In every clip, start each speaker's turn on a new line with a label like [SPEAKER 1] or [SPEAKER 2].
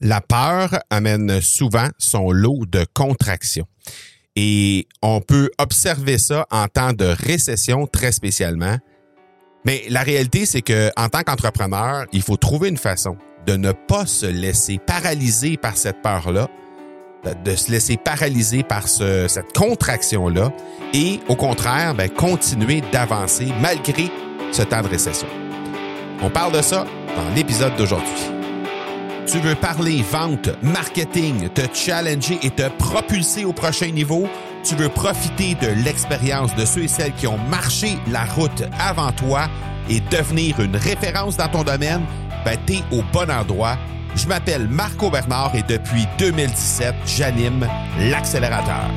[SPEAKER 1] La peur amène souvent son lot de contractions. Et on peut observer ça en temps de récession très spécialement. Mais la réalité, c'est que en tant qu'entrepreneur, il faut trouver une façon de ne pas se laisser paralyser par cette peur-là, de se laisser paralyser par cette contraction-là et au contraire, ben, continuer d'avancer malgré ce temps de récession. On parle de ça dans l'épisode d'aujourd'hui. Tu veux parler vente, marketing, te challenger et te propulser au prochain niveau? Tu veux profiter de l'expérience de ceux et celles qui ont marché la route avant toi et devenir une référence dans ton domaine? Ben, t'es au bon endroit. Je m'appelle Marco Bernard et depuis 2017, j'anime l'accélérateur.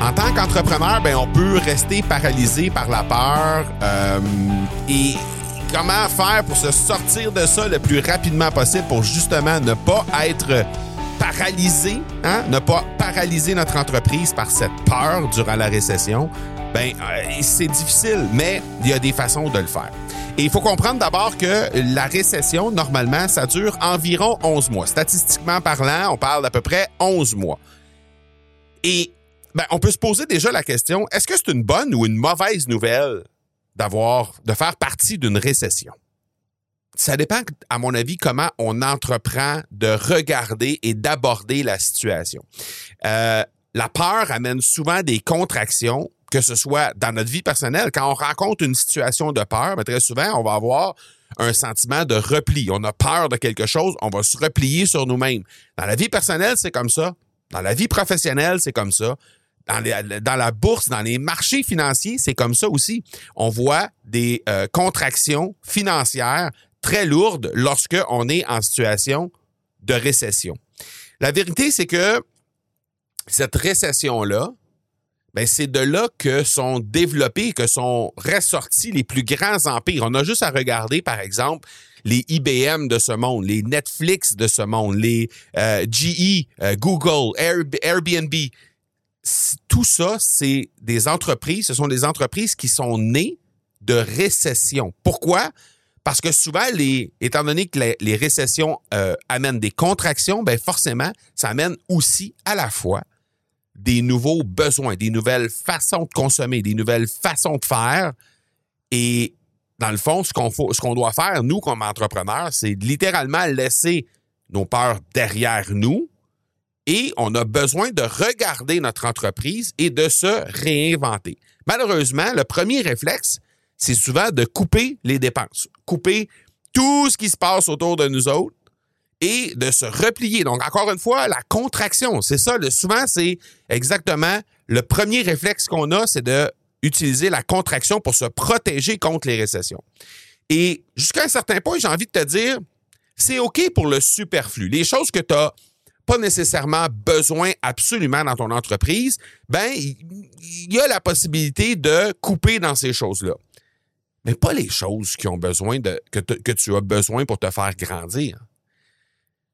[SPEAKER 1] En tant qu'entrepreneur, ben, on peut rester paralysé par la peur euh, et comment faire pour se sortir de ça le plus rapidement possible pour justement ne pas être paralysé, hein? ne pas paralyser notre entreprise par cette peur durant la récession, ben euh, c'est difficile, mais il y a des façons de le faire. Et il faut comprendre d'abord que la récession, normalement, ça dure environ 11 mois. Statistiquement parlant, on parle d'à peu près 11 mois. Et ben, on peut se poser déjà la question, est-ce que c'est une bonne ou une mauvaise nouvelle? D'avoir, de faire partie d'une récession. Ça dépend, à mon avis, comment on entreprend de regarder et d'aborder la situation. Euh, la peur amène souvent des contractions, que ce soit dans notre vie personnelle. Quand on rencontre une situation de peur, ben, très souvent, on va avoir un sentiment de repli. On a peur de quelque chose, on va se replier sur nous-mêmes. Dans la vie personnelle, c'est comme ça. Dans la vie professionnelle, c'est comme ça dans, la bourse, dans les marchés financiers, c'est comme ça aussi. On voit des euh, contractions financières très lourdes lorsque on est en situation de récession. La vérité, c'est que cette récession-là, ben c'est de là que sont développés, que sont ressortis les plus grands empires. On a juste à regarder, par exemple, les IBM de ce monde, les Netflix de ce monde, les euh, GE, euh, Google, Airbnb tout ça, c'est des entreprises, ce sont des entreprises qui sont nées de récession. Pourquoi? Parce que souvent, étant donné que les, récessions euh, amènent des contractions, ben forcément, ça amène aussi à la fois des nouveaux besoins, des nouvelles façons de consommer, des nouvelles façons de faire. Et dans le fond, ce qu'on ce qu'on doit faire, nous, comme entrepreneurs, c'est littéralement laisser nos peurs derrière nous et on a besoin de regarder notre entreprise et de se réinventer. Malheureusement, le premier réflexe, c'est souvent de couper les dépenses, couper tout ce qui se passe autour de nous autres et de se replier. Donc, encore une fois, la contraction, c'est ça. Le, souvent, c'est exactement le premier réflexe qu'on a, c'est de utiliser la contraction pour se protéger contre les récessions. Et jusqu'à un certain point, j'ai envie de te dire, c'est OK pour le superflu. Les choses que tu as pas nécessairement besoin absolument dans ton entreprise, ben il y a la possibilité de couper dans ces choses-là. Mais pas les choses qui ont besoin que, que tu as besoin pour te faire grandir.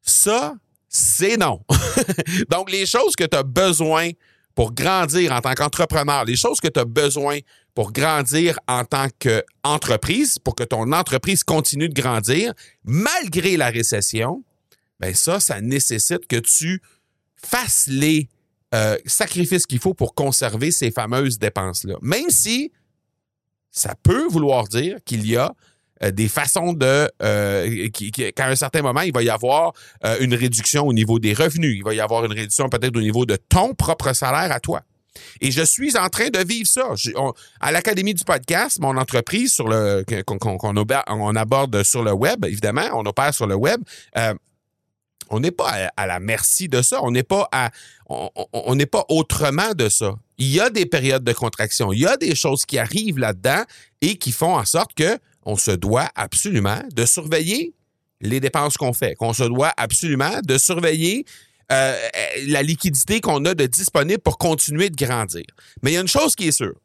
[SPEAKER 1] Ça, c'est non. Donc les choses que tu as besoin pour grandir en tant qu'entrepreneur, les choses que tu as besoin pour grandir en tant qu'entreprise, pour que ton entreprise continue de grandir, malgré la récession, ben ça, ça nécessite que tu fasses les euh, sacrifices qu'il faut pour conserver ces fameuses dépenses-là. Même si ça peut vouloir dire qu'il y a euh, des façons de euh, qu'à un certain moment, il va y avoir une réduction au niveau des revenus. Il va y avoir une réduction peut-être au niveau de ton propre salaire à toi. Et je suis en train de vivre ça. à l'Académie du podcast, mon entreprise sur le qu'on aborde sur le web, évidemment, on opère sur le web. On n'est pas à, la merci de ça. On n'est pas on n'est pas autrement de ça. Il y a des périodes de contraction. Il y a des choses qui arrivent là-dedans et qui font en sorte que on se doit absolument de surveiller les dépenses qu'on fait, qu'on se doit absolument de surveiller euh, la liquidité qu'on a de disponible pour continuer de grandir. Mais il y a une chose qui est sûre,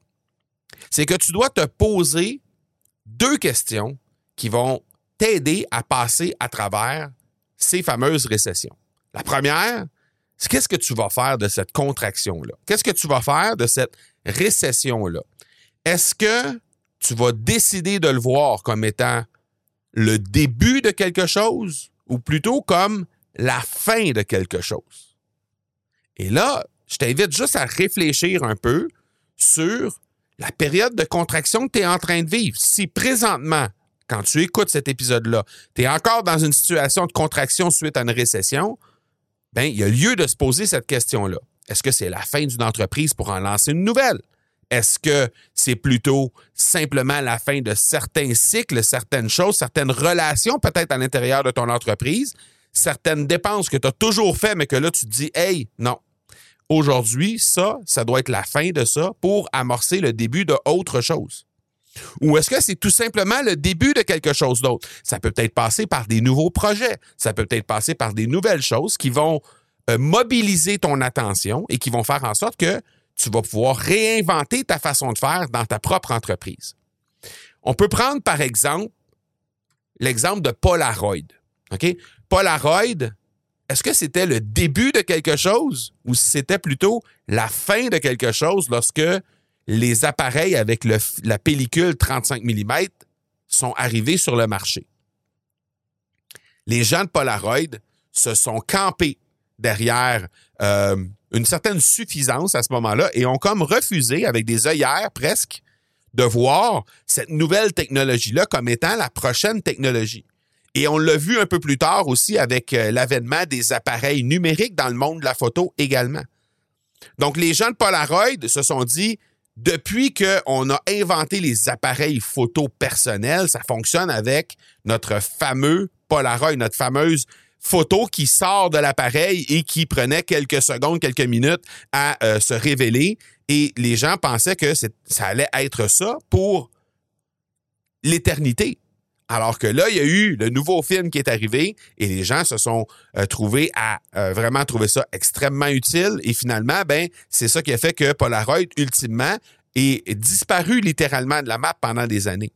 [SPEAKER 1] c'est que tu dois te poser deux questions qui vont t'aider à passer à travers ces fameuses récessions. La première, c'est qu'est-ce que tu vas faire de cette contraction-là? Qu'est-ce que tu vas faire de cette récession-là? Est-ce que tu vas décider de le voir comme étant le début de quelque chose ou plutôt comme la fin de quelque chose? Et là, je t'invite juste à réfléchir un peu sur la période de contraction que tu es en train de vivre. Si présentement, quand tu écoutes cet épisode-là, tu es encore dans une situation de contraction suite à une récession, ben, il y a lieu de se poser cette question-là. Est-ce que c'est la fin d'une entreprise pour en lancer une nouvelle? Est-ce que c'est plutôt simplement la fin de certains cycles, certaines choses, certaines relations peut-être à l'intérieur de ton entreprise, certaines dépenses que tu as toujours fait, mais que là, tu te dis, hey, non, aujourd'hui, ça, ça doit être la fin de ça pour amorcer le début de autre chose. Ou est-ce que c'est tout simplement le début de quelque chose d'autre? Ça peut peut-être passer par des nouveaux projets, ça peut peut-être passer par des nouvelles choses qui vont euh, mobiliser ton attention et qui vont faire en sorte que tu vas pouvoir réinventer ta façon de faire dans ta propre entreprise. On peut prendre par exemple l'exemple de Polaroid. OK? Polaroid, est-ce que c'était le début de quelque chose ou c'était plutôt la fin de quelque chose lorsque les appareils avec la pellicule 35 mm sont arrivés sur le marché? Les gens de Polaroid se sont campés derrière euh, une certaine suffisance à ce moment-là et ont comme refusé, avec des œillères presque, de voir cette nouvelle technologie-là comme étant la prochaine technologie. Et on l'a vu un peu plus tard aussi avec euh, l'avènement des appareils numériques dans le monde de la photo également. Donc, les gens de Polaroid se sont dit, depuis qu'on a inventé les appareils photo personnels, ça fonctionne avec notre fameux Polaroid, notre fameuse photo qui sort de l'appareil et qui prenait quelques secondes, quelques minutes à euh, se révéler. Et les gens pensaient que ça allait être ça pour l'éternité. Alors que là, il y a eu le nouveau film qui est arrivé et les gens se sont euh, trouvés à euh, vraiment trouver ça extrêmement utile. Et finalement, ben, c'est ça qui a fait que Polaroid, ultimement, est disparu littéralement de la map pendant des années.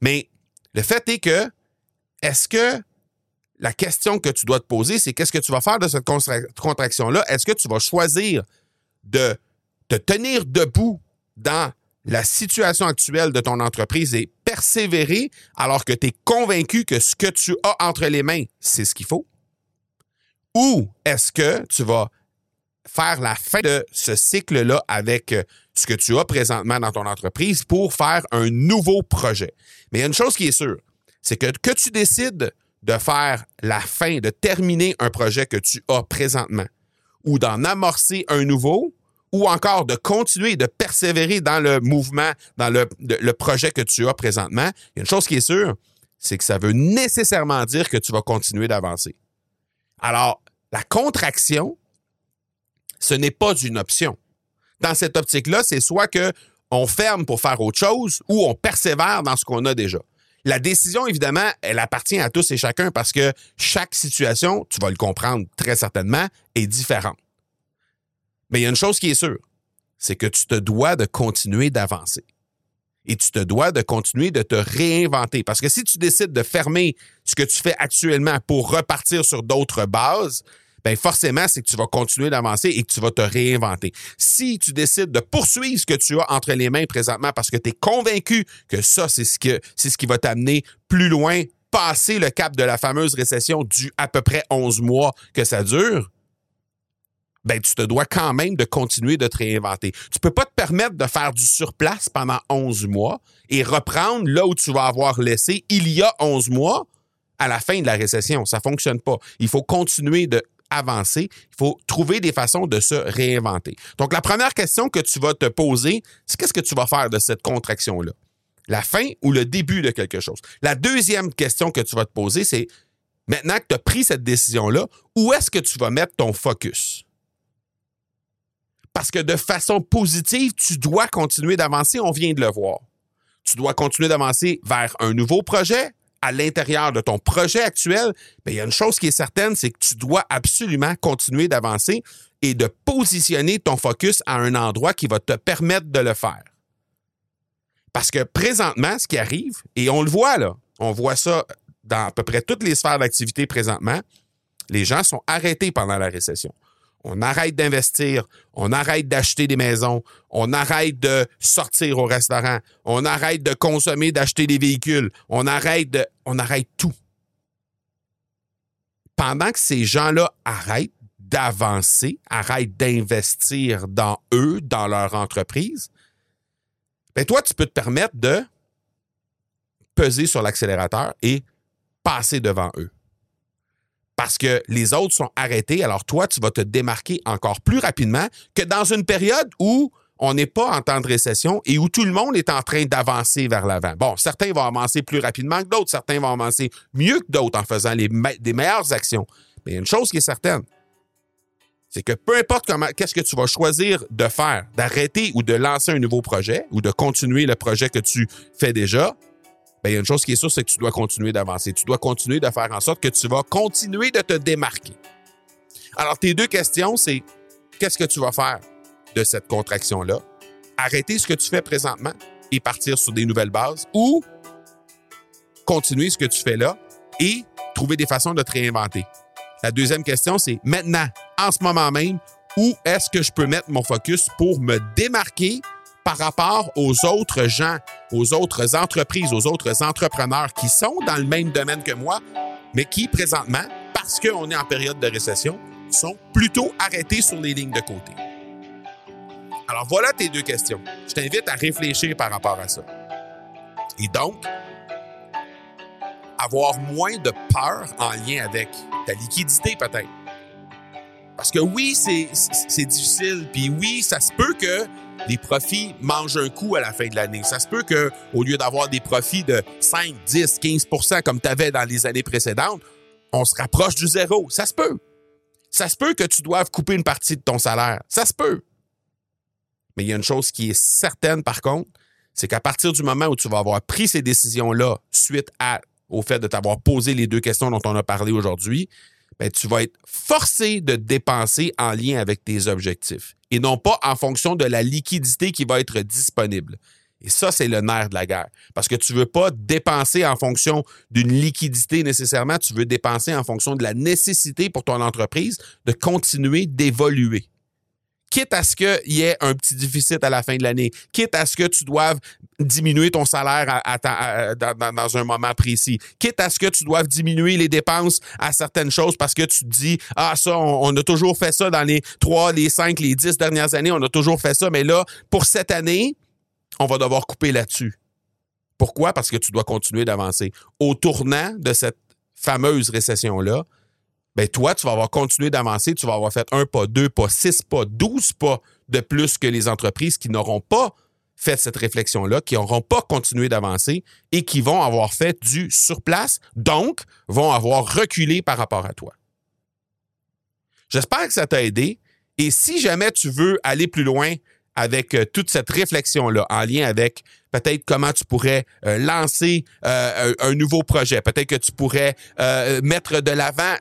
[SPEAKER 1] Mais le fait est que, est-ce que la question que tu dois te poser, c'est qu'est-ce que tu vas faire de cette contraction-là? Est-ce que tu vas choisir de te tenir debout dans la situation actuelle de ton entreprise et persévérer alors que tu es convaincu que ce que tu as entre les mains, c'est ce qu'il faut? Ou est-ce que tu vas faire la fin de ce cycle-là avec euh, ce que tu as présentement dans ton entreprise pour faire un nouveau projet? Mais il y a une chose qui est sûre, c'est que que tu décides de faire la fin, de terminer un projet que tu as présentement ou d'en amorcer un nouveau ou encore de continuer, de persévérer dans le mouvement, dans le, projet que tu as présentement, il y a une chose qui est sûre, c'est que ça veut nécessairement dire que tu vas continuer d'avancer. Alors, la contraction, ce n'est pas une option. Dans cette optique-là, c'est soit que on ferme pour faire autre chose ou on persévère dans ce qu'on a déjà. La décision, évidemment, elle appartient à tous et chacun parce que chaque situation, tu vas le comprendre très certainement, est différente. Mais il y a une chose qui est sûre, c'est que tu te dois de continuer d'avancer. Et tu te dois de continuer de te réinventer. Parce que si tu décides de fermer ce que tu fais actuellement pour repartir sur d'autres bases, ben forcément, c'est que tu vas continuer d'avancer et que tu vas te réinventer. Si tu décides de poursuivre ce que tu as entre les mains présentement parce que tu es convaincu que ça, c'est ce, c'est ce qui va t'amener plus loin, passer le cap de la fameuse récession du à peu près 11 mois que ça dure, ben, tu te dois quand même de continuer de te réinventer. Tu peux pas te permettre de faire du surplace pendant 11 mois et reprendre là où tu vas avoir laissé il y a 11 mois à la fin de la récession. Ça fonctionne pas. Il faut continuer de avancer, il faut trouver des façons de se réinventer. Donc, la première question que tu vas te poser, c'est qu'est-ce que tu vas faire de cette contraction-là? La fin ou le début de quelque chose? La deuxième question que tu vas te poser, c'est maintenant que tu as pris cette décision-là, où est-ce que tu vas mettre ton focus? Parce que de façon positive, tu dois continuer d'avancer, on vient de le voir. Tu dois continuer d'avancer vers un nouveau projet, à l'intérieur de ton projet actuel, il y a une chose qui est certaine, c'est que tu dois absolument continuer d'avancer et de positionner ton focus à un endroit qui va te permettre de le faire. Parce que présentement, ce qui arrive, et on le voit là, on voit ça dans à peu près toutes les sphères d'activité présentement, les gens sont arrêtés pendant la récession. On arrête d'investir, on arrête d'acheter des maisons, on arrête de sortir au restaurant, on arrête de consommer, d'acheter des véhicules, on arrête de, tout. Pendant que ces gens-là arrêtent d'avancer, arrêtent d'investir dans eux, dans leur entreprise, ben toi, tu peux te permettre de peser sur l'accélérateur et passer devant eux parce que les autres sont arrêtés, alors toi, tu vas te démarquer encore plus rapidement que dans une période où on n'est pas en temps de récession et où tout le monde est en train d'avancer vers l'avant. Bon, certains vont avancer plus rapidement que d'autres, certains vont avancer mieux que d'autres en faisant les des meilleures actions. Mais il y a une chose qui est certaine, c'est que peu importe comment, qu'est-ce que tu vas choisir de faire, d'arrêter ou de lancer un nouveau projet ou de continuer le projet que tu fais déjà, il y a une chose qui est sûre, c'est que tu dois continuer d'avancer. Tu dois continuer de faire en sorte que tu vas continuer de te démarquer. Alors, tes deux questions, c'est qu'est-ce que tu vas faire de cette contraction-là? Arrêter ce que tu fais présentement et partir sur des nouvelles bases ou continuer ce que tu fais là et trouver des façons de te réinventer? La deuxième question, c'est maintenant, en ce moment même, où est-ce que je peux mettre mon focus pour me démarquer par rapport aux autres gens, aux autres entreprises, aux autres entrepreneurs qui sont dans le même domaine que moi, mais qui présentement, parce qu'on est en période de récession, sont plutôt arrêtés sur les lignes de côté. Alors voilà tes deux questions. Je t'invite à réfléchir par rapport à ça. Et donc, avoir moins de peur en lien avec ta liquidité peut-être. Parce que oui, c'est difficile, puis oui, ça se peut que les profits mangent un coup à la fin de l'année. Ça se peut que, au lieu d'avoir des profits de 5, 10, 15% comme tu avais dans les années précédentes, on se rapproche du zéro. Ça se peut. Ça se peut que tu doives couper une partie de ton salaire. Ça se peut. Mais il y a une chose qui est certaine, par contre, c'est qu'à partir du moment où tu vas avoir pris ces décisions-là suite au fait de t'avoir posé les deux questions dont on a parlé aujourd'hui, ben, tu vas être forcé de dépenser en lien avec tes objectifs et non pas en fonction de la liquidité qui va être disponible. Et ça, c'est le nerf de la guerre. Parce que tu ne veux pas dépenser en fonction d'une liquidité nécessairement, tu veux dépenser en fonction de la nécessité pour ton entreprise de continuer d'évoluer quitte à ce qu'il y ait un petit déficit à la fin de l'année, quitte à ce que tu doives diminuer ton salaire dans, un moment précis, quitte à ce que tu doives diminuer les dépenses à certaines choses parce que tu te dis, ah ça, on, a toujours fait ça dans les trois, les cinq, les dix dernières années, on a toujours fait ça, mais là, pour cette année, on va devoir couper là-dessus. Pourquoi? Parce que tu dois continuer d'avancer. Au tournant de cette fameuse récession-là, ben toi, tu vas avoir continué d'avancer, tu vas avoir fait un pas, deux pas, six pas, douze pas de plus que les entreprises qui n'auront pas fait cette réflexion-là, qui n'auront pas continué d'avancer et qui vont avoir fait du surplace, donc vont avoir reculé par rapport à toi. J'espère que ça t'a aidé. Et si jamais tu veux aller plus loin avec euh, toute cette réflexion-là en lien avec peut-être comment tu pourrais euh, lancer euh, un, nouveau projet. Peut-être que tu pourrais mettre de l'avant,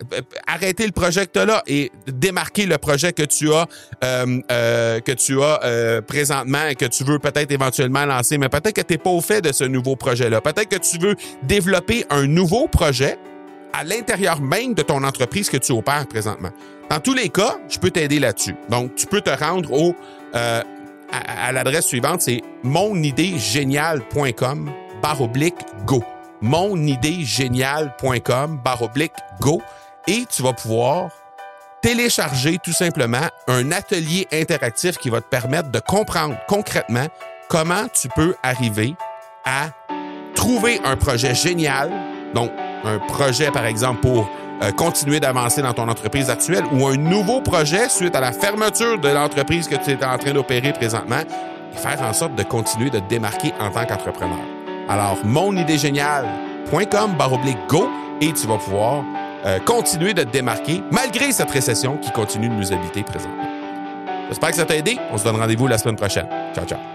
[SPEAKER 1] arrêter le projet là et démarquer le projet que tu as que tu as présentement et que tu veux peut-être éventuellement lancer, mais peut-être que tu n'es pas au fait de ce nouveau projet-là. Peut-être que tu veux développer un nouveau projet à l'intérieur même de ton entreprise que tu opères présentement. Dans tous les cas, je peux t'aider là-dessus. Donc, tu peux te rendre au à, l'adresse suivante, c'est monidéegéniale.com barre oblique go. monidéegéniale.com barre oblique go. Et tu vas pouvoir télécharger tout simplement un atelier interactif qui va te permettre de comprendre concrètement comment tu peux arriver à trouver un projet génial, donc un projet par exemple pour euh, continuer d'avancer dans ton entreprise actuelle ou un nouveau projet suite à la fermeture de l'entreprise que tu es en train d'opérer présentement et faire en sorte de continuer de te démarquer en tant qu'entrepreneur. Alors, monidégénial.com oblique go et tu vas pouvoir euh, continuer de te démarquer malgré cette récession qui continue de nous habiter présentement. J'espère que ça t'a aidé. On se donne rendez-vous la semaine prochaine. Ciao, ciao.